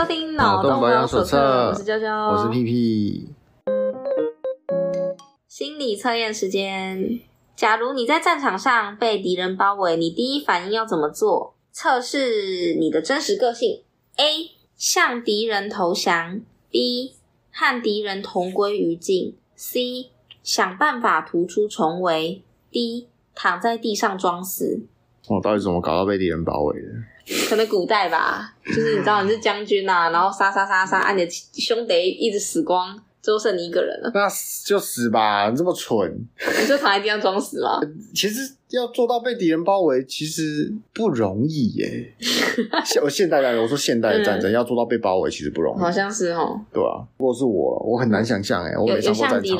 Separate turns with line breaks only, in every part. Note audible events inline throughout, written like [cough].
收听脑洞保养手册，我是娇娇，
我是屁屁。
心理测验时间，假如你在战场上被敌人包围，你第一反应要怎么做？测试你的真实个性：A. 向敌人投降；B. 和敌人同归于尽；C. 想办法突出重围；D. 躺在地上装死。
我、哦、到底怎么搞到被敌人包围的？
可能古代吧，就是你知道你是将军啊，[laughs] 然后杀杀杀杀，按你的兄弟一直死光，最后剩你一个人了。
那就死吧，你这么蠢，
你就躺在地上装死吗？[laughs]
其实要做到被敌人包围，其实不容易耶。[laughs] 现我现代的，我说现代的战争、嗯、要做到被包围，其实不容易。
好像是哦。
对啊，如果是我，我很难想象哎，我没上过战
场，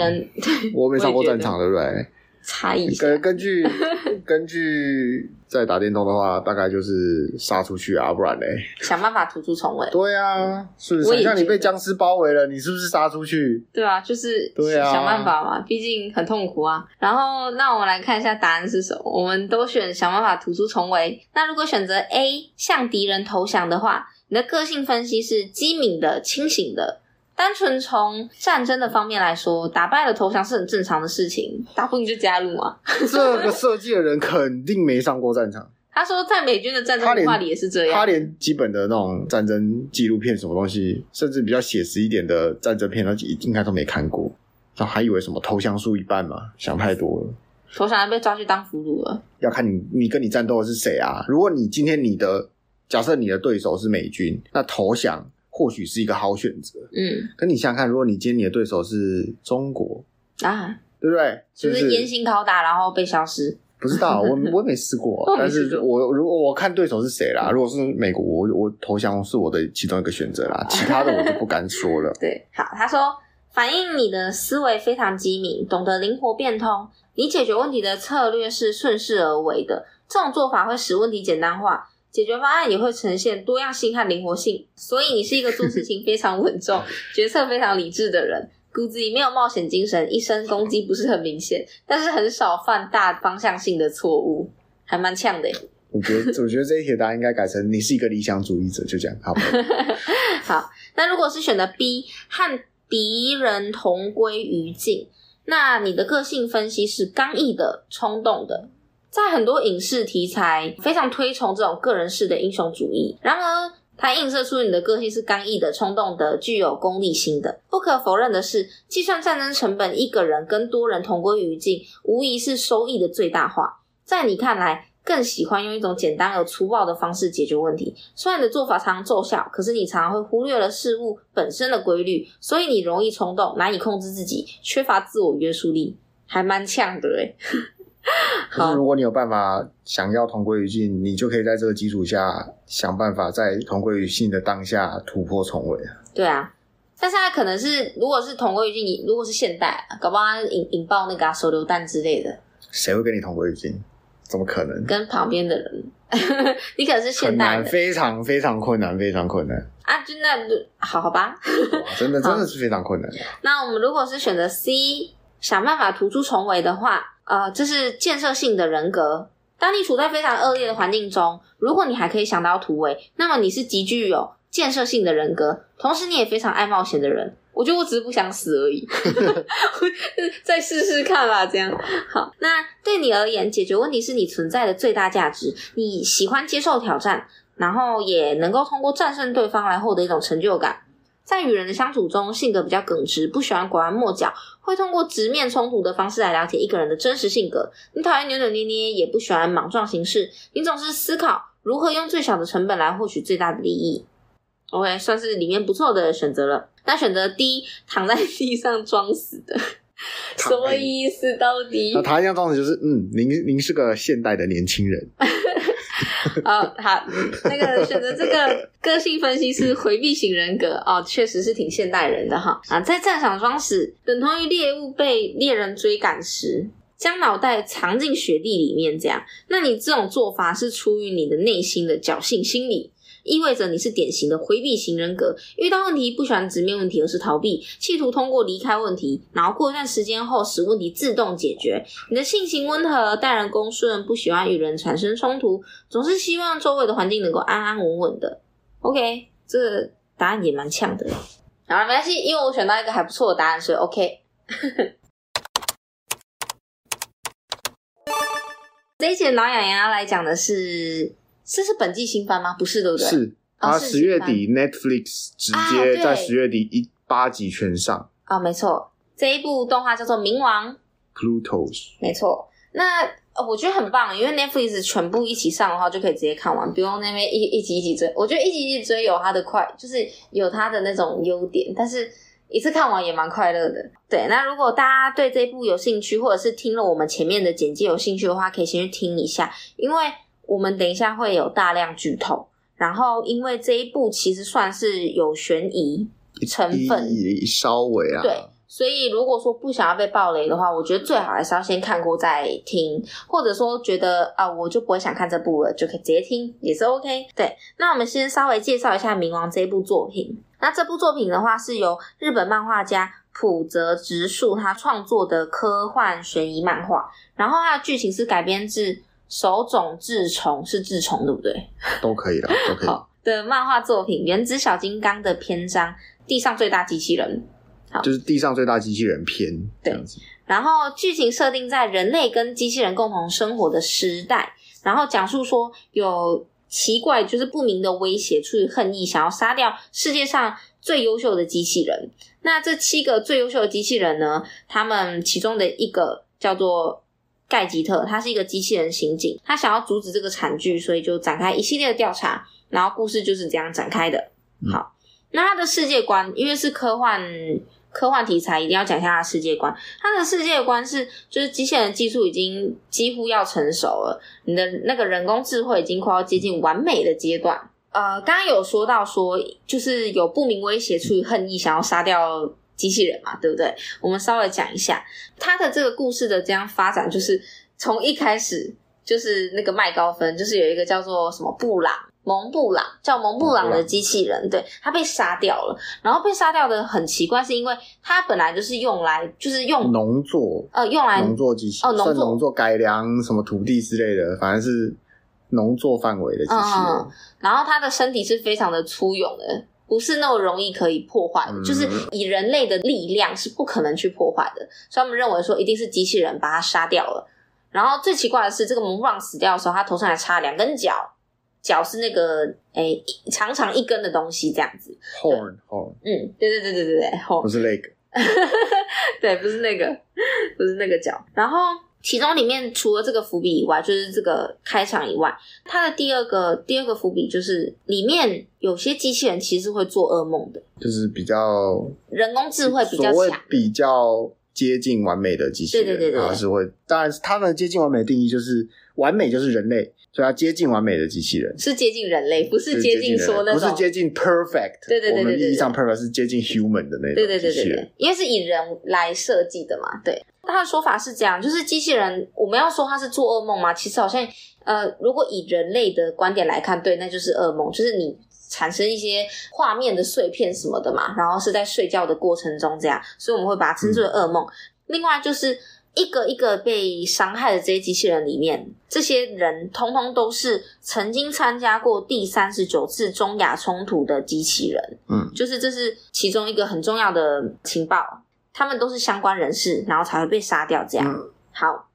我没上过战场，对不对？
差异。
根根据 [laughs] 根据在打电动的话，大概就是杀出去啊，不然嘞，
想办法突出重围。
对啊，是不是？像你被僵尸包围了，你是不是杀出去？
对啊，就是对啊，想办法嘛，毕竟很痛苦啊。然后，那我们来看一下答案是什么。我们都选想办法突出重围。那如果选择 A 向敌人投降的话，你的个性分析是机敏的、清醒的。单纯从战争的方面来说，打败了投降是很正常的事情，打不赢就加入嘛。
这个设计的人肯定没上过战场。[laughs]
他说，在美军的战争文化里也是这样。
他连基本的那种战争纪录片什么东西，甚至比较写实一点的战争片，他应该都没看过。他还以为什么投降输一半嘛？想太多了。
投降还被抓去当俘虏了。
要看你你跟你战斗的是谁啊？如果你今天你的假设你的对手是美军，那投降。或许是一个好选择，嗯，可你想想看，如果你今天你的对手是中国啊，对不对？
就是严刑拷打，然后被消失。
不知道，我 [laughs] 我也没试过，但是我如果我看对手是谁啦，如果是美国，我我投降是我的其中一个选择啦，其他的我就不敢说了。[laughs]
对，好，他说，反映你的思维非常机敏，懂得灵活变通，你解决问题的策略是顺势而为的，这种做法会使问题简单化。解决方案也会呈现多样性和灵活性，所以你是一个做事情非常稳重、[laughs] 决策非常理智的人，骨子里没有冒险精神，一身攻击不是很明显，但是很少犯大方向性的错误，还蛮呛的。
我觉得，我觉得这一题答案应该改成你是一个理想主义者，就这样，好不好？[laughs]
好，那如果是选择 B 和敌人同归于尽，那你的个性分析是刚毅的、冲动的。在很多影视题材非常推崇这种个人式的英雄主义，然而它映射出你的个性是刚毅的、冲动的、具有功利心的。不可否认的是，计算战争成本，一个人跟多人同归于尽，无疑是收益的最大化。在你看来，更喜欢用一种简单而粗暴的方式解决问题。虽然你的做法常常奏效，可是你常常会忽略了事物本身的规律，所以你容易冲动，难以控制自己，缺乏自我约束力，还蛮呛的诶
可是，如果你有办法想要同归于尽，你就可以在这个基础下想办法在同归于尽的当下突破重围啊。
对啊，但是他可能是，如果是同归于尽，你如果是现代，搞不好引引爆那个手榴弹之类的，
谁会跟你同归于尽？怎么可能？
跟旁边的人，[laughs] 你可能是现代，
非常非常困难，非常困难
啊！就那好好吧，
真的 [laughs] 真的是非常困难。
那我们如果是选择 C，想办法突出重围的话。呃，这是建设性的人格。当你处在非常恶劣的环境中，如果你还可以想到突围，那么你是极具有建设性的人格。同时，你也非常爱冒险的人。我觉得我只是不想死而已，[laughs] 再试试看吧。这样好。那对你而言，解决问题是你存在的最大价值。你喜欢接受挑战，然后也能够通过战胜对方来获得一种成就感。在与人的相处中，性格比较耿直，不喜欢拐弯抹角，会通过直面冲突的方式来了解一个人的真实性格。你讨厌扭扭捏捏，也不喜欢莽撞行事。你总是思考如何用最小的成本来获取最大的利益。OK，算是里面不错的选择了。那选择 D，躺在地上装死的，什么意思？到底？
那躺在地上装死就是，嗯，您您是个现代的年轻人。[laughs]
啊 [laughs] 好，那个选择这个个性分析师回避型人格哦，[laughs] 确实是挺现代人的哈啊，在战场装死等同于猎物被猎人追赶时，将脑袋藏进雪地里面这样。那你这种做法是出于你的内心的侥幸心理。意味着你是典型的回避型人格，遇到问题不喜欢直面问题，而是逃避，企图通过离开问题，然后过一段时间后使问题自动解决。你的性情温和，待人恭顺，不喜欢与人产生冲突，总是希望周围的环境能够安安稳稳的。OK，这个答案也蛮呛的。好了，没关系，因为我选到一个还不错的答案，所以 OK。[laughs] 这一集老养羊要来讲的是，这是本季新番吗？不是，对不对？
是，它十月底 Netflix 直接在十月底一八集全上。
啊，没错，这一部动画叫做《冥王》
，Plutos。
没错，那我觉得很棒，因为 Netflix 全部一起上的话，就可以直接看完，不用那边一一集一集追。我觉得一集一集追有它的快，就是有它的那种优点，但是。一次看完也蛮快乐的，对。那如果大家对这一部有兴趣，或者是听了我们前面的简介有兴趣的话，可以先去听一下，因为我们等一下会有大量剧透。然后，因为这一部其实算是有悬疑成分，
稍微啊，
对。所以，如果说不想要被暴雷的话，我觉得最好还是要先看过再听，或者说觉得啊，我就不会想看这部了，就可以直接听，也是 OK。对，那我们先稍微介绍一下《冥王》这一部作品。那这部作品的话，是由日本漫画家浦泽直树他创作的科幻悬疑漫画，然后它的剧情是改编自手冢治虫，是治虫对不对？
都可以了，[laughs] 都可以。
好的漫画作品《原子小金刚》的篇章《地上最大机器人》，好，
就是《地上最大机器人》篇这样子。
对，然后剧情设定在人类跟机器人共同生活的时代，然后讲述说有。奇怪，就是不明的威胁，出于恨意，想要杀掉世界上最优秀的机器人。那这七个最优秀的机器人呢？他们其中的一个叫做盖吉特，他是一个机器人刑警，他想要阻止这个惨剧，所以就展开一系列的调查。然后故事就是这样展开的。好，那他的世界观，因为是科幻。科幻题材一定要讲一下他的世界观。他的世界观是，就是机器人技术已经几乎要成熟了，你的那个人工智慧已经快要接近完美的阶段。呃，刚刚有说到说，就是有不明威胁，出于恨意想要杀掉机器人嘛，对不对？我们稍微讲一下他的这个故事的这样发展，就是从一开始就是那个麦高芬，就是有一个叫做什么布朗。蒙布朗叫蒙布朗的机器人，对，他被杀掉了。然后被杀掉的很奇怪，是因为他本来就是用来就是用
农作，
呃，用来
农作机器哦，农作农作改良什么土地之类的，反正是农作范围的机器人。
嗯，然后他的身体是非常的粗勇的，不是那么容易可以破坏的，嗯，就是以人类的力量是不可能去破坏的。所以他们认为说一定是机器人把它杀掉了。然后最奇怪的是，这个魔布朗死掉的时候，他头上还插两根角。脚是那个诶、欸，长长一根的东西，这样子。
horn horn，
嗯，对对对对对对，horn
不是那个，[laughs]
对，不是那个，不是那个脚。然后其中里面除了这个伏笔以外，就是这个开场以外，它的第二个第二个伏笔就是里面有些机器人其实会做噩梦的，
就是比较
人工智慧比较强，
比较接近完美的机器人，
对对
对是会。当然，它的接近完美的定义就是完美就是人类。所以它接近完美的机器人
是接近人类，不是接近说那种，
不是接近 perfect。
对对对对对，
我们意义上 perfect 是接近 human 的那种。
对对对对对，因为是以人来设计的嘛。对，他的说法是这样，就是机器人，我们要说它是做噩梦吗？其实好像，呃，如果以人类的观点来看，对，那就是噩梦，就是你产生一些画面的碎片什么的嘛，然后是在睡觉的过程中这样，所以我们会把它称之为噩梦。嗯。另外就是。一个一个被伤害的这些机器人里面，这些人通通都是曾经参加过第三十九次中亚冲突的机器人。嗯，就是这是其中一个很重要的情报，他们都是相关人士，然后才会被杀掉。这样。嗯，好，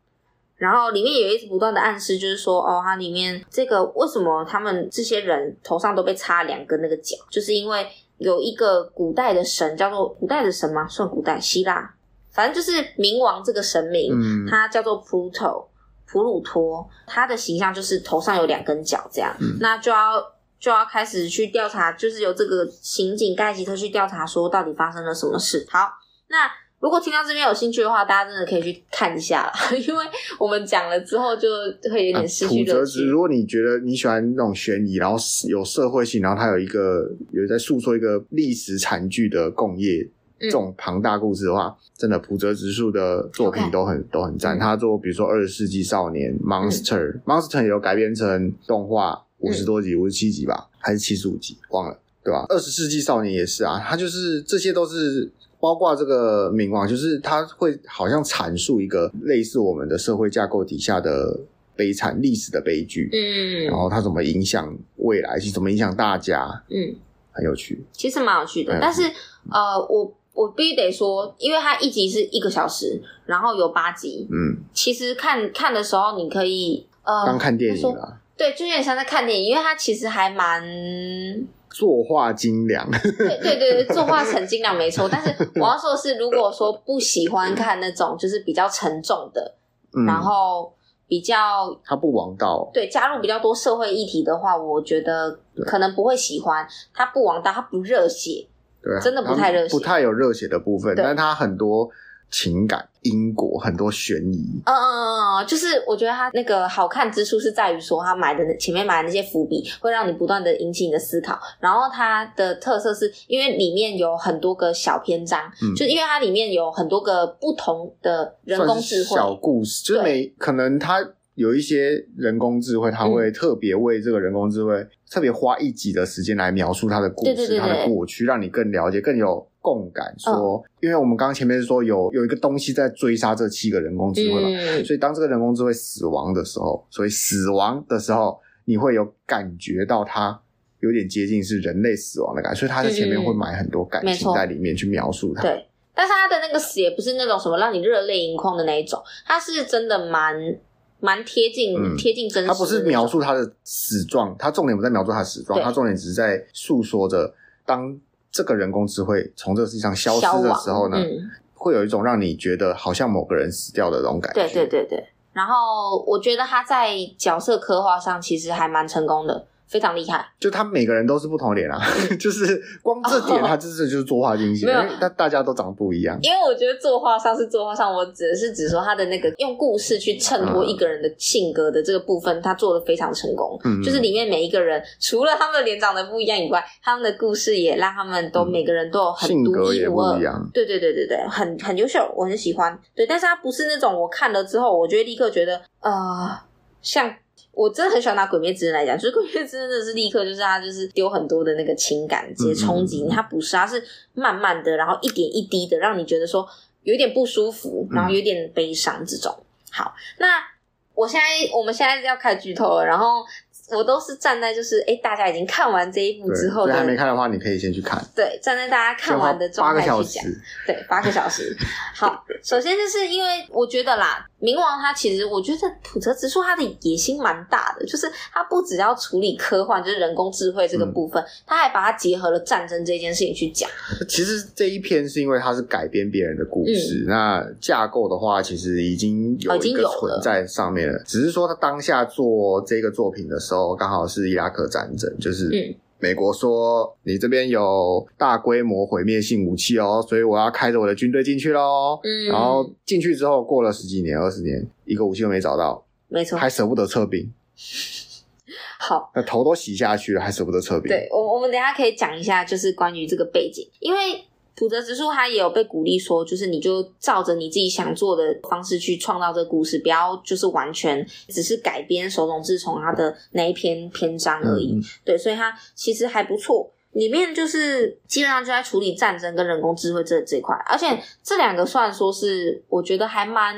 然后里面有一直不断的暗示，就是说，哦，它里面这个为什么他们这些人头上都被插两根那个角，就是因为有一个古代的神叫做古代的神吗？算古代希腊。反正就是冥王这个神明，嗯、他叫做 Pluto 普鲁托，他的形象就是头上有两根角这样，嗯、那就要就要开始去调查，就是由这个刑警盖吉特去调查，说到底发生了什么事。好，那如果听到这边有兴趣的话，大家真的可以去看一下啦，[laughs] 因为我们讲了之后就会有点失去乐趣。
如果你觉得你喜欢那种悬疑，然后有社会性，然后它有一个有在诉说一个历史惨剧的共业。这种庞大故事的话，真的普泽直树的作品都很.都很赞。他做比如说《二十世纪少年》Monster、嗯、Monster 也有改编成动画，五十多集，五十七集吧，还是七十五集，忘了，对吧？《二十世纪少年》也是啊，他就是这些都是包括这个冥王，就是他会好像阐述一个类似我们的社会架构底下的悲惨历史的悲剧，嗯，然后他怎么影响未来，是怎么影响大家，嗯。很有趣，
其实蛮有趣的。但是呃，我我必须得说，因为它一集是一个小时，然后有八集，嗯，其实看看的时候你可以呃
当看电影了，
对，就有点像在看电影，因为它其实还蛮。
作画精良，
对对对对，作画成精良没错。[laughs] 但是我要说的是，如果说不喜欢看那种就是比较沉重的，嗯、然后比较
它不王道，
对，加入比较多社会议题的话，我觉得可能不会喜欢。它不王道，它不热血，
对，
真的不太热血，
不太有热血的部分，但它很多。情感、因果很多悬疑，
嗯嗯嗯嗯，就是我觉得它那个好看之处是在于说，他埋的前面埋的那些伏笔，会让你不断的引起你的思考。然后它的特色是因为里面有很多个小篇章，嗯、就因为它里面有很多个不同的人工智慧
小故事，就是每可能它。有一些人工智慧，它会特别为这个人工智慧、嗯、特别花一集的时间来描述他的故事、他的过去，让你更了解、更有共感。说，哦、因为我们刚刚前面是说有有一个东西在追杀这七个人工智慧嘛，嗯、所以当这个人工智慧死亡的时候，所以死亡的时候，你会有感觉到它有点接近是人类死亡的感觉，所以他在前面会埋很多感情在里面去描述它。
对，但是他的那个死也不是那种什么让你热泪盈眶的那一种，他是真的蛮。蛮贴近贴近真实，
他不是描述他的死状，他重点不在描述他的死状，他重点只是在诉说着，当这个人工智慧从这个世界上消失的时候呢，会有一种让你觉得好像某个人死掉的那种感觉。
对对对对，然后我觉得他在角色刻画上其实还蛮成功的。非常厉害，
就他每个人都是不同的脸啊，[laughs] 就是光这点，他真的就是作画精细，因为大大家都长得不一样。
因为我觉得作画上是作画上，我指的是指说他的那个用故事去衬托一个人的性格的这个部分，他做的非常成功。嗯，就是里面每一个人，除了他们的脸长得不一样以外，他们的故事也让他们都每个人都有很独一无二。对对对对对，很很优秀，我很喜欢。对，但是他不是那种我看了之后，我觉得立刻觉得呃像。我真的很喜欢拿《鬼灭之刃》来讲，就是《鬼灭之刃》真的是立刻就是他就是丢很多的那个情感直接冲击你，他不是，他是慢慢的，然后一点一滴的让你觉得说有点不舒服，然后有点悲伤这种。好，那我现在我们现在要开始剧透了，然后。我都是站在就是哎，大家已经看完这一部之后，
对，还没看的话，你可以先去看。
对，站在大家看完的状态去讲。对，八个小时。[laughs] 好，首先就是因为我觉得啦，冥王他其实我觉得普泽直树他的野心蛮大的，就是他不只要处理科幻，就是人工智慧这个部分，嗯、他还把它结合了战争这件事情去讲。[laughs]
其实这一篇是因为它是改编别人的故事，嗯、那架构的话其实已经有一个存在上面了，了只是说他当下做这个作品的时候。刚好是伊拉克战争，就是美国说你这边有大规模毁灭性武器哦，所以我要开着我的军队进去喽。嗯，然后进去之后过了十几年、二十年，一个武器都没找到，
没错，
还舍不得撤兵。[laughs]
好，
那头都洗下去了，还舍不得撤兵。
对，我我们等一下可以讲一下，就是关于这个背景，因为。浦泽直树他也有被鼓励说，就是你就照着你自己想做的方式去创造这个故事，不要就是完全只是改编手冢治虫他的那一篇篇章而已。嗯、对，所以他其实还不错，里面就是基本上就在处理战争跟人工智慧这这一块，而且这两个算说是我觉得还蛮。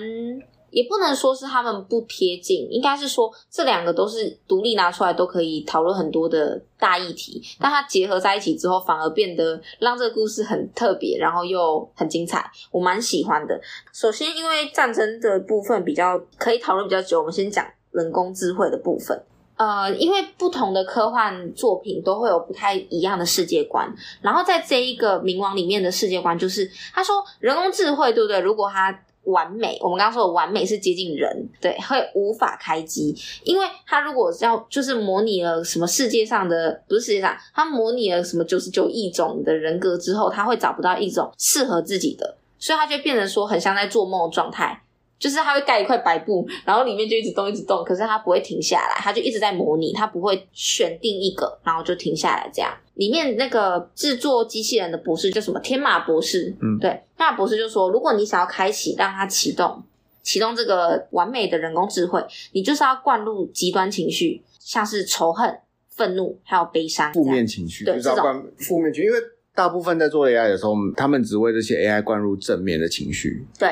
也不能说是他们不贴近，应该是说这两个都是独立拿出来都可以讨论很多的大议题，但它结合在一起之后，反而变得让这个故事很特别，然后又很精彩，我蛮喜欢的。首先，因为战争的部分比较可以讨论比较久，我们先讲人工智慧的部分。呃，因为不同的科幻作品都会有不太一样的世界观，然后在这一个冥王里面的世界观就是，他说人工智慧对不对？如果他完美，我们刚刚说的完美是接近人，对，会无法开机，因为他如果要就是模拟了什么世界上的，不是世界上，他模拟了什么九十九亿种的人格之后，他会找不到一种适合自己的，所以他就变成说很像在做梦的状态。就是他会盖一块白布，然后里面就一直动，一直动，可是它不会停下来，它就一直在模拟，它不会选定一个，然后就停下来这样。里面那个制作机器人的博士叫什么？天马博士，嗯，对，天马博士就说，如果你想要开启，让它启动，启动这个完美的人工智慧，你就是要灌入极端情绪，像是仇恨、愤怒，还有悲伤，
负面情绪，对，就是要灌负面情绪，因为大部分在做 AI 的时候，他们只为这些 AI 灌入正面的情绪，
对。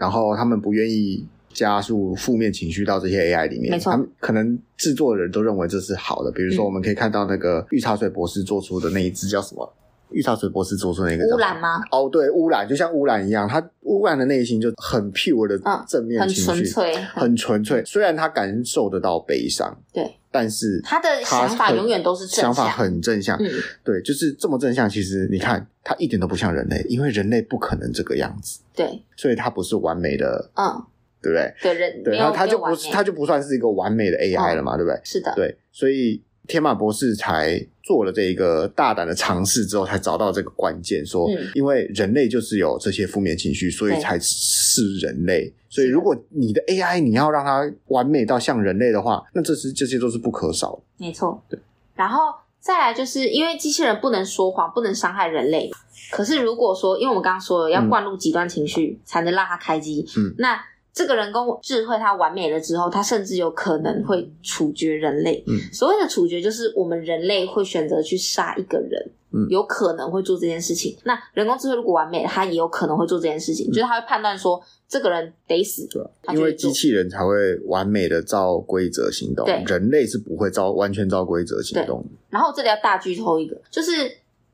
然后他们不愿意加速负面情绪到这些 AI 里面。
没错，
他们可能制作的人都认为这是好的。比如说，我们可以看到那个御茶水博士做出的那一只叫什么？玉茶水博士做出那个
污染吗？
哦，对，污染就像污染一样，他污染的内心就很 pure 的正面情绪，
嗯、很纯粹，
很纯粹。虽然他感受得到悲伤，
对，
但是
他的想法永远都是正向，
想法很正向。
嗯，
对，就是这么正向。其实你看，他一点都不像人类，因为人类不可能这个样子。
对，
所以他不是完美的，
嗯，
对不对？
对人，
对，然后他就不是，他就不算是一个完美的 AI 了嘛，嗯、对不对？
是的，
对，所以。天马博士才做了这一个大胆的尝试之后，才找到这个关键，说，因为人类就是有这些负面情绪，所以才是人类。所以，如果你的 AI 你要让它完美到像人类的话，那这是这些都是不可少的。
没错，
对。
然后再来，就是因为机器人不能说谎，不能伤害人类。可是如果说，因为我们刚刚说了，要灌入极端情绪才能让它开机，嗯，那。这个人工智慧它完美了之后，它甚至有可能会处决人类。嗯，所谓的处决就是我们人类会选择去杀一个人，嗯，有可能会做这件事情。那人工智慧如果完美了，它也有可能会做这件事情，嗯，就是它会判断说这个人得死。对，
因为机器人才会完美的照规则行动，对，人类是不会照完全照规则行动。
然后这里要大剧透一个，就是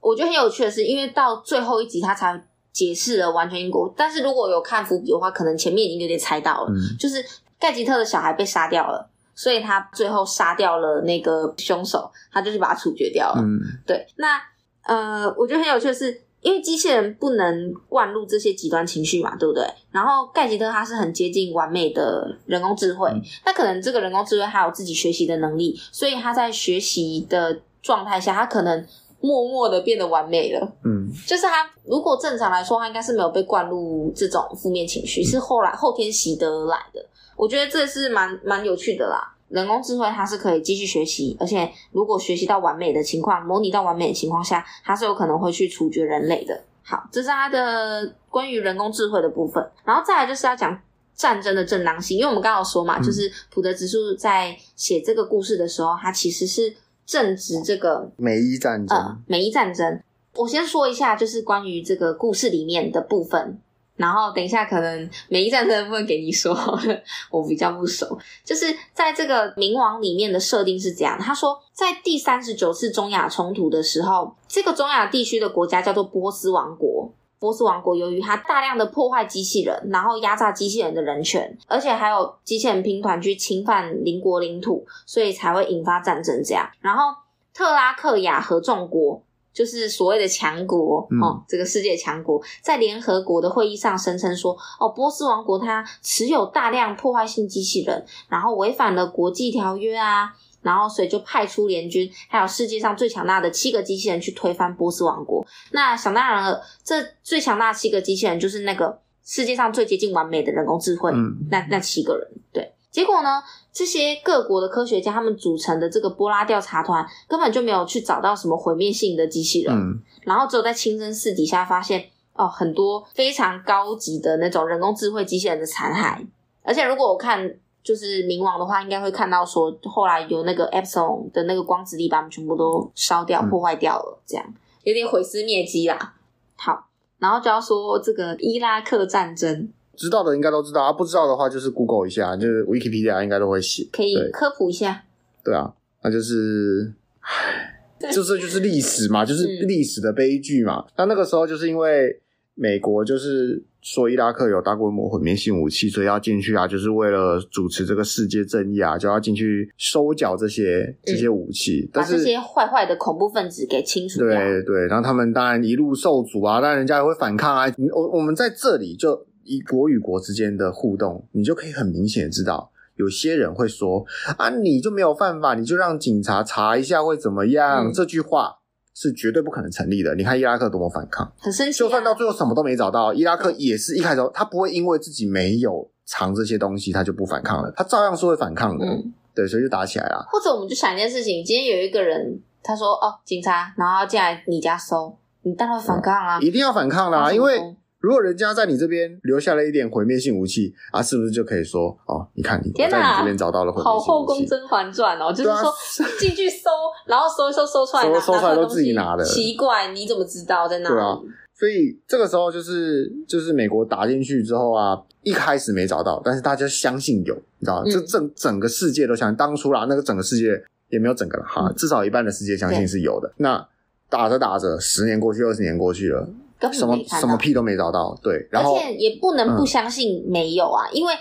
我觉得很有趣的是，因为到最后一集它才。解释了完全因果，但是如果有看伏笔的话，可能前面已经有点猜到了，嗯、就是盖吉特的小孩被杀掉了，所以他最后杀掉了那个凶手，他就去把他处决掉了。嗯，对。那呃，我觉得很有趣的是，因为机器人不能灌入这些极端情绪嘛，对不对？然后盖吉特他是很接近完美的人工智慧，那、嗯、可能这个人工智慧还有自己学习的能力，所以他在学习的状态下，他可能。默默的变得完美了，嗯，就是他如果正常来说，他应该是没有被灌入这种负面情绪，嗯，是后来后天习得而来的。我觉得这是蛮蛮有趣的啦。人工智慧它是可以继续学习，而且如果学习到完美的情况，模拟到完美的情况下，它是有可能会去处决人类的。好，这是它的关于人工智慧的部分。然后再来就是要讲战争的正当性，因为我们刚刚有说嘛，嗯，就是普德指数在写这个故事的时候，他其实是。正值这个
美伊战争，
呃，美伊战争。我先说一下，就是关于这个故事里面的部分，然后等一下可能美伊战争的部分给你说好了，[laughs] 我比较不熟。就是在这个冥王里面的设定是这样，他说在第三十九次中亚冲突的时候，这个中亚地区的国家叫做波斯王国。波斯王国由于它大量的破坏机器人，然后压榨机器人的人权，而且还有机器人兵团去侵犯邻国领土，所以才会引发战争这样。然后特拉克亚合众国就是所谓的强国、嗯、哦，这个世界强国在联合国的会议上声称说，哦，波斯王国它持有大量破坏性机器人，然后违反了国际条约啊。然后，所以就派出联军，还有世界上最强大的七个机器人去推翻波斯王国。那想当然了，这最强大的七个机器人就是那个世界上最接近完美的人工智慧。嗯，那那七个人，对。结果呢，这些各国的科学家他们组成的这个波拉调查团根本就没有去找到什么毁灭性的机器人。嗯，然后只有在清真寺底下发现哦，很多非常高级的那种人工智慧机器人的残骸。而且如果我看。就是冥王的话，应该会看到说，后来有那个 Epsilon 的那个光子力把他们全部都烧掉、破坏掉了，这样有点毁尸灭迹啦。好，然后就要说这个伊拉克战争，
知道的应该都知道啊，不知道的话就是 Google 一下，就是 Wikipedia 应该都会写，
可以科普一下。
对啊，那就是，唉，这这就是历史嘛，就是历史的悲剧嘛。那那个时候就是因为美国就是。说伊拉克有大规模毁灭性武器，所以要进去啊，就是为了主持这个世界正义啊，就要进去收缴这些这些武器，嗯、但是把这
些坏坏的恐怖分子给清除掉。
对对，然后他们当然一路受阻啊，当然人家也会反抗啊。我我们在这里就以国与国之间的互动，你就可以很明显的知道，有些人会说啊，你就没有犯法，你就让警察查一下会怎么样？嗯、这句话。是绝对不可能成立的。你看伊拉克多么反抗，
很生气啊。
就算到最后什么都没找到，伊拉克也是一开始他不会因为自己没有藏这些东西，他就不反抗了，他照样是会反抗的。嗯，对，所以就打起来了。
或者我们就想一件事情，今天有一个人他说哦，警察，然后进来你家搜，你当然会反抗啊，
嗯，一定要反抗啦，因为。如果人家在你这边留下了一点毁灭性武器啊，是不是就可以说哦？你看你在你这边找到了毁灭性武器。好后宫甄嬛传哦，就是说进去搜，[laughs] 然后搜一搜，搜出来，
搜
搜出来都自己拿的。
奇怪，你怎么知道在哪里？
对啊，所以这个时候就是就是美国打进去之后啊，一开始没找到，但是大家相信有，你知道吗？这、嗯、整整个世界都相信，当初啦，那个整个世界也没有整个了哈，至少一半的世界相信是有的。那打着打着，十年过去，二十年过去了，什么什么屁都没找到，对，然后
而且也不能不相信没有啊，嗯、因为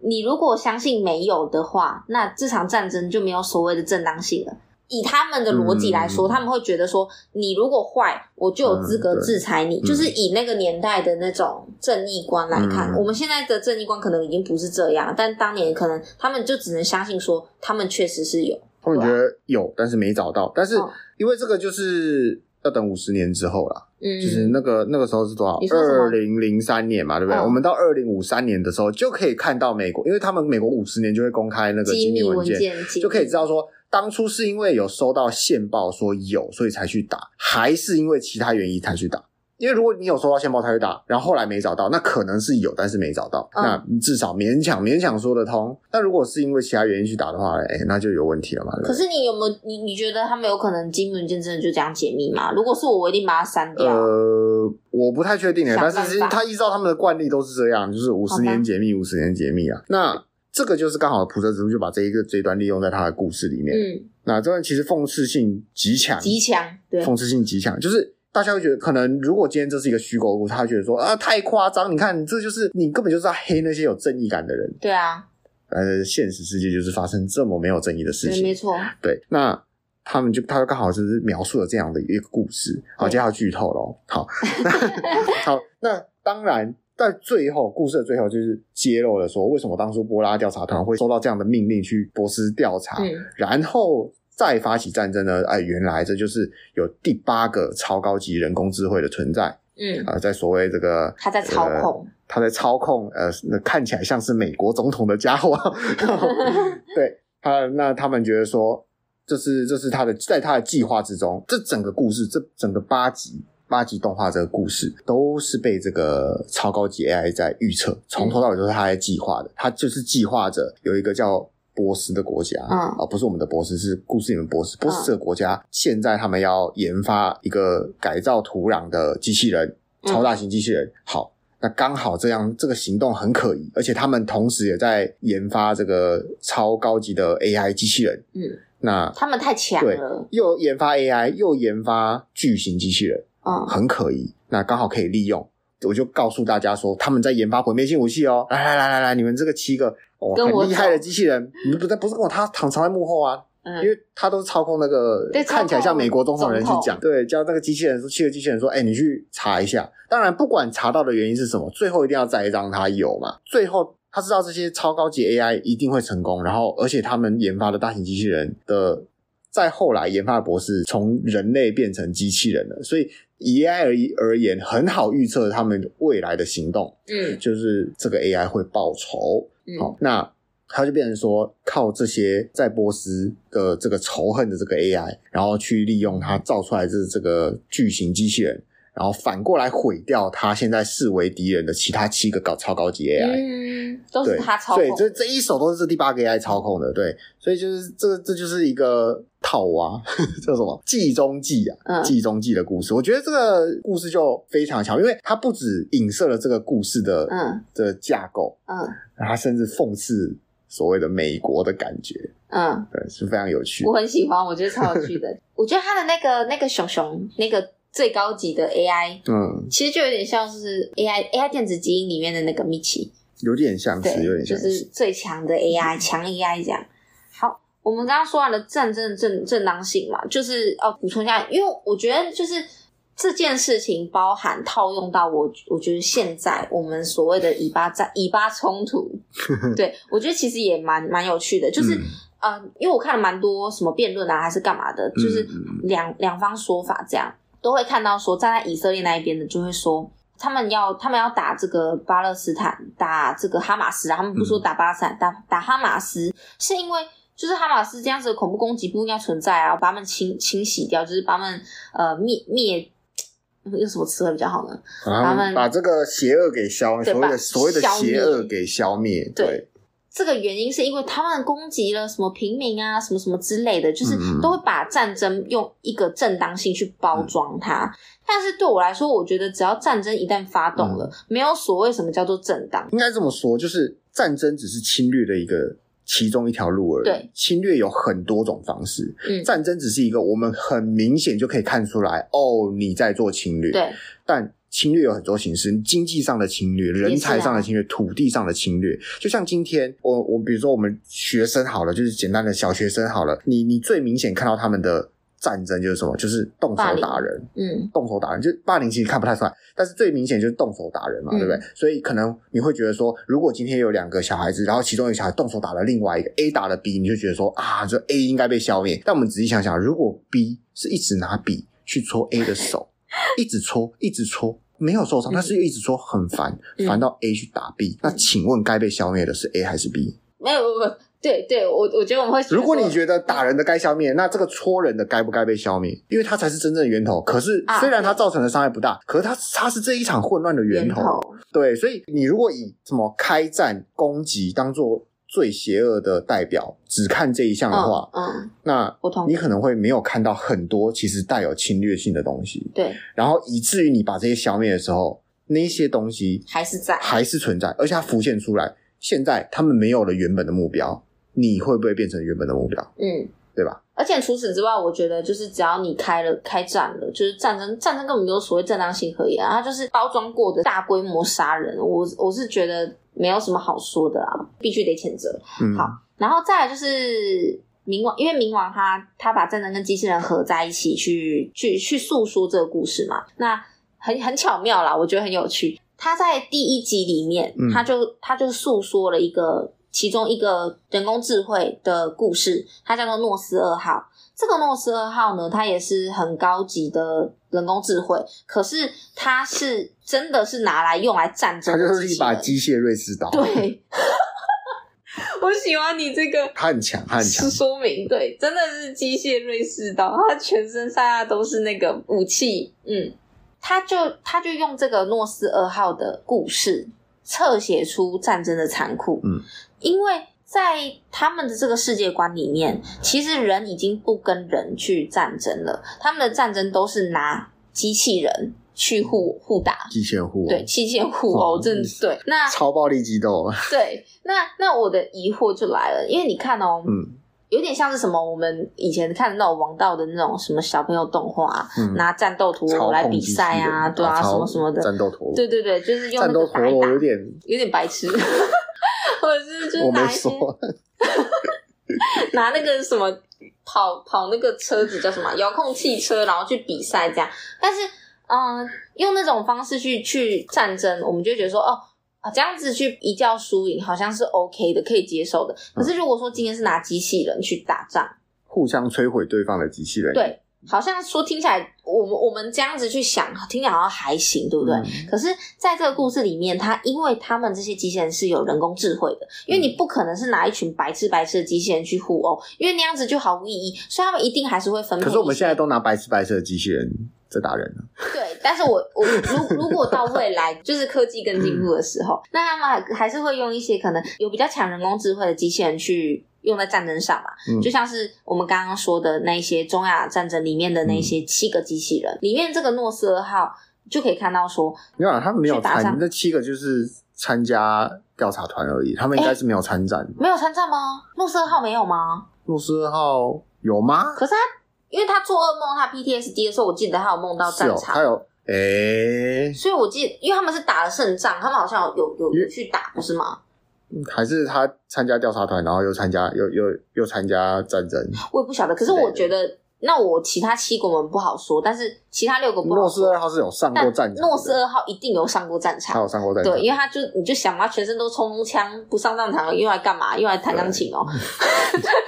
你如果相信没有的话，那这场战争就没有所谓的正当性了。以他们的逻辑来说，嗯，他们会觉得说，你如果坏，我就有资格制裁你，嗯。就是以那个年代的那种正义观来看，嗯，我们现在的正义观可能已经不是这样，但当年可能他们就只能相信说，他们确实是有。
他们觉得有，但是没找到。但是因为这个就是要等五十年之后啦，嗯，就是那个那个时候是多少？二零零三年嘛，对不对？哦，我们到二零五三年的时候就可以看到美国，因为他们美国五十年就会公开那个机密文件，就可以知道说。当初是因为有收到线报说有，所以才去打，还是因为其他原因才去打？因为如果你有收到线报他会打，然后后来没找到，那可能是有，但是没找到，嗯、那至少勉强勉强说得通。那如果是因为其他原因去打的话，哎、欸，那就有问题了嘛。
可是你有没有你你觉得他们有可能机密文件真的就这样解密吗？如果是我，我一定把它删掉。
呃，我不太确定诶，但是其实他依照他们的惯例都是这样，就是五十年解密，五十年解密啊。那。这个就是刚好普泽直树就把这一个这一段利用在他的故事里面。嗯，那这段其实讽刺性极强，
极强，对，
讽刺性极强，就是大家会觉得，可能如果今天这是一个虚构故事，他会觉得说啊太夸张，你看这就是你根本就是在黑那些有正义感的人。
对啊，
呃，现实世界就是发生这么没有正义的事情，
没错。
对，那他们就他就刚好就是描述了这样的一个故事。好，接下来剧透喽。好，那 [laughs] 好，那当然。在最后，故事的最后就是揭露了说，为什么当初波拉调查团会收到这样的命令去波斯调查，嗯，然后再发起战争呢？哎，原来这就是有第八个超高级人工智慧的存在，嗯啊，在所谓这个
他在操控，呃、他
在操控，呃，那看起来像是美国总统的家伙，[laughs] 对他，那他们觉得说，这是这是他的，在他的计划之中，这整个故事，这整个八集。八集动画这个故事都是被这个超高级 AI 在预测，从头到尾都是他在计划的。他就是计划着有一个叫波斯的国家，啊、嗯，不是我们的波斯，是故事里面波斯。波斯这个国家现在他们要研发一个改造土壤的机器人，超大型机器人。好，那刚好这样，这个行动很可疑，而且他们同时也在研发这个超高级的 AI 机器人。嗯，那
他们太强了，
又研发 AI，又研发巨型机器人。嗯，很可疑，那刚好可以利用。我就告诉大家说，他们在研发毁灭性武器哦。来来来来来，你们这个七个哦很厉害的机器人，你不在不是跟我他躺藏在幕后啊？嗯，因为他都是操控那个看起来像美国总统的人去讲，对，叫那个机器人说，七个机器人说，哎、欸，你去查一下。当然，不管查到的原因是什么，最后一定要栽赃他有嘛。最后他知道这些超高级 AI 一定会成功，然后而且他们研发的大型机器人的。再后来研发的博士从人类变成机器人了，所以以 AI 而而言，很好预测他们未来的行动。嗯，就是这个 AI 会报仇。嗯，好，那他就变成说，靠这些在波斯的这个仇恨的这个 AI，然后去利用它造出来的这个巨型机器人。然后反过来毁掉他现在视为敌人的其他七个高超高级 AI，
嗯，都是他操控。
对，这这一手都是这第八个 AI 操控的，对，所以就是这个这就是一个套娃，[laughs] 叫什么计中计啊，嗯，计中计的故事。我觉得这个故事就非常强，因为它不止影射了这个故事的嗯的架构，嗯，然后它甚至讽刺所谓的美国的感觉，嗯，对，是非常有趣。
我很喜欢，我觉得超有趣的。[laughs] 我觉得他的那个那个熊熊那个。最高级的 AI，嗯，其实就有点像是 AI AI 电子基因里面的那个米奇，
有点像是，有点像是，
就是最强的 AI，[laughs] 强 AI 这样。好，我们刚刚说完了战争的正正当性嘛，就是哦，补充一下，因为我觉得就是这件事情包含套用到我，我觉得现在我们所谓的以巴战、以巴冲突，[laughs] 对我觉得其实也蛮蛮有趣的，就是、嗯、呃，因为我看了蛮多什么辩论啊，还是干嘛的，就是两两方说法这样。都会看到说，站在以色列那一边的就会说，他们要他们要打这个巴勒斯坦，打这个哈马斯啊。他们不说打巴勒斯坦，打打哈马斯，是因为就是哈马斯这样子的恐怖攻击不应该存在啊，把他们清清洗掉，就是把他们呃灭灭，用什么词汇比较好呢？
把他们把这个邪恶给消，所谓的所谓的邪恶给消灭，对。
这个原因是因为他们攻击了什么平民啊，什么什么之类的，就是都会把战争用一个正当性去包装它。嗯、但是对我来说，我觉得只要战争一旦发动了，嗯、没有所谓什么叫做正当。
应该这么说，就是战争只是侵略的一个其中一条路而已。
对，
侵略有很多种方式。
嗯，
战争只是一个我们很明显就可以看出来，哦，你在做侵略。
对，
但。侵略有很多形式，经济上的侵略、人才上的侵略、啊、土地上的侵略。就像今天，我我比如说我们学生好了，就是简单的小学生好了，你你最明显看到他们的战争就是什么？就是动手打人。
嗯，
动手打人，就霸凌其实看不太出来，但是最明显就是动手打人嘛，嗯、对不对？所以可能你会觉得说，如果今天有两个小孩子，然后其中一个小孩动手打了另外一个 A 打了 B，你就觉得说啊，这 A 应该被消灭。但我们仔细想想，如果 B 是一直拿笔去戳 A 的手，一直戳，一直戳。没有受伤，但是又一直说很烦，烦、嗯、到 A 去打 B、嗯。那请问该被消灭的是 A 还是 B？
没有，不不，对对，我我觉得我们会。
如果你觉得打人的该消灭，那这个戳人的该不该被消灭？因为他才是真正的源头。可是虽然他造成的伤害不大，啊、可是他他是这一场混乱的源头。源头对，所以你如果以什么开战攻击当做。最邪恶的代表，只看这一项的话，
嗯，嗯，
那你可能会没有看到很多其实带有侵略性的东西，
对，
然后以至于你把这些消灭的时候，那些东西
还是在，
还是存在，而且它浮现出来。现在他们没有了原本的目标，你会不会变成原本的目标？
嗯，
对吧？
而且除此之外，我觉得就是只要你开了开战了，就是战争，战争根本没有所谓正当性可言，它就是包装过的大规模杀人。我我是觉得。没有什么好说的啊，必须得谴责。
嗯、
好，然后再来就是冥王，因为冥王他他把战争跟机器人合在一起去去去诉说这个故事嘛，那很很巧妙啦，我觉得很有趣。他在第一集里面，嗯、他就他就诉说了一个其中一个人工智慧的故事，它叫做诺斯二号。这个诺斯二号呢，它也是很高级的人工智慧，可是它是真的是拿来用来战争的。它
就是一把机械瑞士刀。
对，[laughs] 我喜欢你这个。
它很强，它很强。
是说明对，真的是机械瑞士刀，它全身上下都是那个武器。嗯，他就他就用这个诺斯二号的故事，侧写出战争的残酷。
嗯，
因为。在他们的这个世界观里面，其实人已经不跟人去战争了，他们的战争都是拿机器人去互互打，
机器人互，
对，机器人互殴，真的对。那
超暴力激斗，
对，那那我的疑惑就来了，因为你看哦，
嗯，
有点像是什么我们以前看的那种王道的那种什么小朋友动画，
嗯、
拿战斗陀螺来比赛啊，对啊，什么什么的。
战斗陀螺，
对对对，就是用那个打一打，有点有点白痴。[laughs] 或者是就是拿一些 [laughs] 拿那个什么跑跑那个车子叫什么遥控汽车，然后去比赛这样。但是，嗯、呃，用那种方式去去战争，我们就觉得说，哦啊，这样子去一较输赢，好像是 OK 的，可以接受的。可是，如果说今天是拿机器人去打仗，
互相摧毁对方的机器人，
对。好像说听起来，我们我们这样子去想，听起来好像还行，对不对？嗯、可是，在这个故事里面，他因为他们这些机器人是有人工智慧的，因为你不可能是拿一群白痴白痴的机器人去互殴，因为那样子就毫无意义，所以他们一定还是会分配。
可是我们现在都拿白痴白痴的机器人在打人啊。[laughs]
对，但是我我如如果到未来就是科技更进步的时候，嗯、那他们还还是会用一些可能有比较强人工智慧的机器人去。用在战争上嘛，
嗯、
就像是我们刚刚说的那些中亚战争里面的那些七个机器人，嗯、里面这个诺斯二号就可以看到说，
没有啊，他们没有参，那七个就是参加调查团而已，他们应该是没有参战，
没有参战吗？诺斯二号没有吗？
诺斯二号有吗？
可是他，因为他做噩梦，他 PTSD 的时候，我记得他有梦到战场，
他有，哎、欸，
所以我记得，因为他们是打了胜仗，他们好像有有有去打，不是吗？
还是他参加调查团，然后又参加又又又参加战争，
我也不晓得。可是我觉得，那我其他七个我们不好说，但是其他六个不好说。
诺斯二号是有上过战场，
诺斯二号一定有上过战场，
他有上过战场，
对，因为他就你就想嘛全身都冲枪，不上战场用来干嘛？用来弹钢琴哦。[laughs]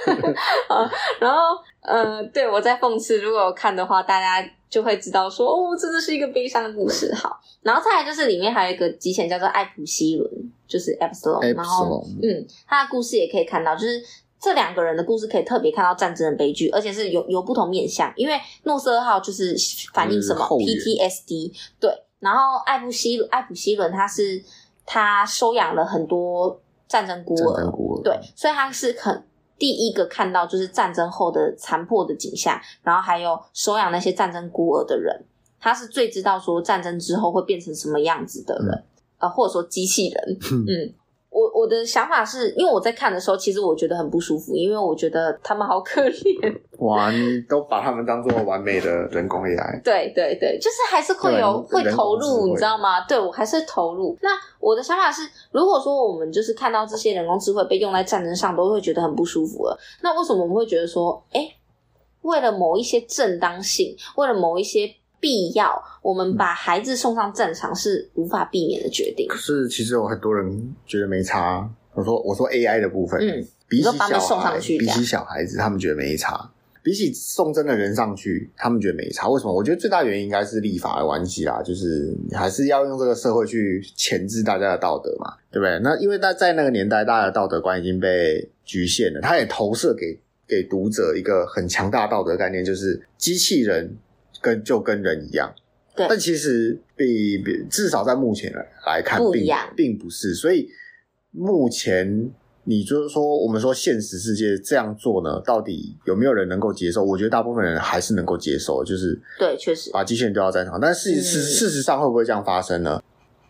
[laughs] 然后，呃，对我在讽刺，如果有看的话，大家就会知道说，哦，这是一个悲伤的故事。好，然后再来就是里面还有一个机器人叫做艾普西伦。就是 Epsilon，然后嗯，他的故事也可以看到，就是这两个人的故事可以特别看到战争的悲剧，而且是有有不同面向。因为诺斯二号就是反映什么 PTSD，对，然后艾普西艾普西伦他是他收养了很多战争孤
儿。孤儿。
对，所以他是很第一个看到就是战争后的残破的景象，然后还有收养那些战争孤儿的人，他是最知道说战争之后会变成什么样子的人，嗯、呃，或者说机器人，[laughs] 嗯。我我的想法是因为我在看的时候，其实我觉得很不舒服，因为我觉得他们好可怜。[laughs]
哇，你都把他们当做完美的人工 AI？
对对对，就是还是会有会投入，你知道吗？对，我还是投入。那我的想法是，如果说我们就是看到这些人工智慧被用在战争上，都会觉得很不舒服了。那为什么我们会觉得说，哎，为了某一些正当性，为了某一些。必要，我们把孩子送上战场是无法避免的决定。
可是，其实有很多人觉得没差。我说，我说 AI 的部分，嗯，比起小孩，比起小孩子，他们觉得没差。比起送真的人上去，他们觉得没差。为什么？我觉得最大原因应该是立法的关系啦，就是你还是要用这个社会去钳制大家的道德嘛，对不对？那因为在在那个年代，大家的道德观已经被局限了，他也投射给给读者一个很强大道德概念，就是机器人。跟就跟人一样，对，但其实比比至少在目前来来看，并并不是。所以目前你就是说，我们说现实世界这样做呢，到底有没有人能够接受？我觉得大部分人还是能够接受，就是
对，确实把
机器人丢到战场。但事实事实上会不会这样发生呢？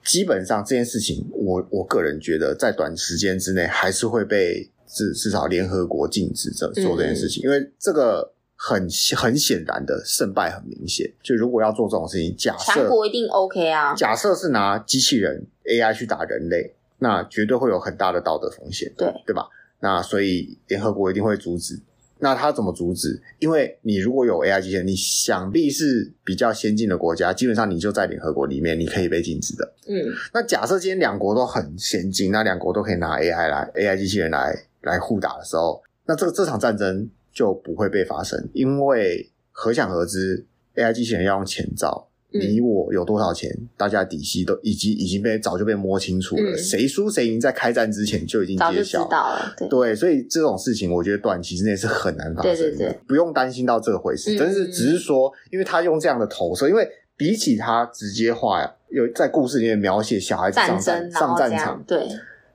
基本上这件事情，我我个人觉得，在短时间之内还是会被至至少联合国禁止这做这件事情，因为这个。很很显然的胜败很明显，就如果要做这种事情，假设
强国一定 OK 啊。
假设是拿机器人 AI 去打人类，那绝对会有很大的道德风险，
对
对吧？那所以联合国一定会阻止。那他怎么阻止？因为你如果有 AI 机器人，你想必是比较先进的国家，基本上你就在联合国里面，你可以被禁止的。嗯。那假设今天两国都很先进，那两国都可以拿 AI 来 AI 机器人来来互打的时候，那这个这场战争。就不会被发生，因为可想而知，AI 机器人要用钱造，嗯、你我有多少钱，大家底细都已经已经被早就被摸清楚了，谁输谁赢，在开战之前就已经揭晓，对，对，所以这种事情，我觉得短期之内是很难发生的，对对对，不用担心到这个回事。嗯、但是只是说，因为他用这样的投射，因为比起他直接画呀，有在故事里面描写小孩子上战上战场，
对，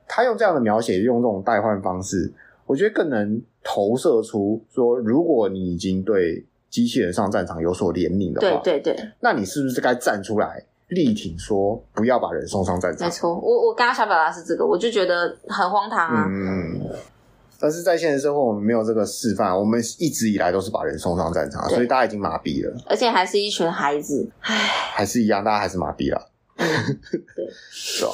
他用这样的描写，用这种代换方式。我觉得更能投射出说，如果你已经对机器人上战场有所怜悯的话，
对对对，
那你是不是该站出来力挺，说不要把人送上战场？
没错，我我刚刚想表达是这个，我就觉得很荒唐啊。
嗯，但是在现实生活，我们没有这个示范，我们一直以来都是把人送上战场，所以大家已经麻痹了，
而且还是一群孩子，唉，
还是一样，大家还是麻痹了。
对，[laughs]
是吧？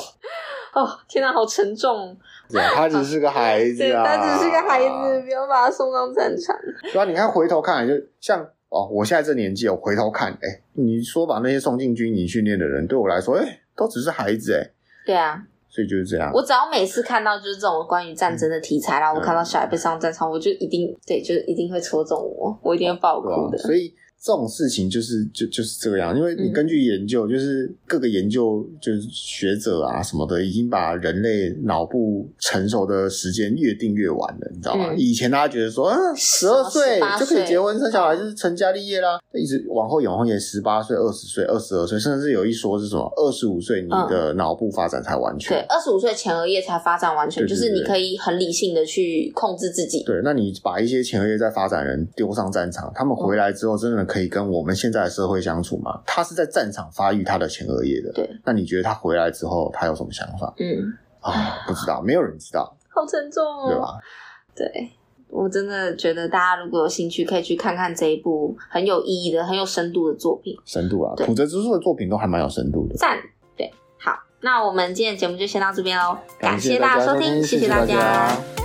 哦，天哪，好沉重。
对，他只是个孩子啊，
他只是个孩子，[laughs] 不要把他送上战场。
对啊，你看回头看，就像哦，我现在这年纪，我回头看，哎，你说把那些送进军营训练的人，对我来说，哎，都只是孩子，哎。
对啊，
所以就是这样。
我只要每次看到就是这种关于战争的题材，然后我看到小孩被上战场，我就一定对，就是一定会戳中我，我一定会爆哭的。
所以。这种事情就是就就是这个样，因为你根据研究，嗯、就是各个研究就是学者啊什么的，已经把人类脑部成熟的时间越定越晚了，你知道吗？嗯、以前大家觉得说，啊，十二岁就可以结婚生小孩，就是成家立业啦，一直往后延，往后延，十八岁、二十岁、二十二岁，甚至有一说是什么二十五岁，你的脑部发展才完全。
对，二十五岁前额叶才发展完全，就是你可以很理性的去控制自己。
对，那你把一些前额叶在发展人丢上战场，他们回来之后真的。可以跟我们现在的社会相处吗？他是在战场发育他的前额叶的。
对，
那你觉得他回来之后，他有什么想法？嗯啊，不知道，没有人知道。
好沉重哦，
对吧？
对，我真的觉得大家如果有兴趣，可以去看看这一部很有意义的、很有深度的作品。
深度啊，土泽之树的作品都还蛮有深度的。
赞，对，好，那我们今天的节目就先到这边喽，感谢大家收听，谢谢大家。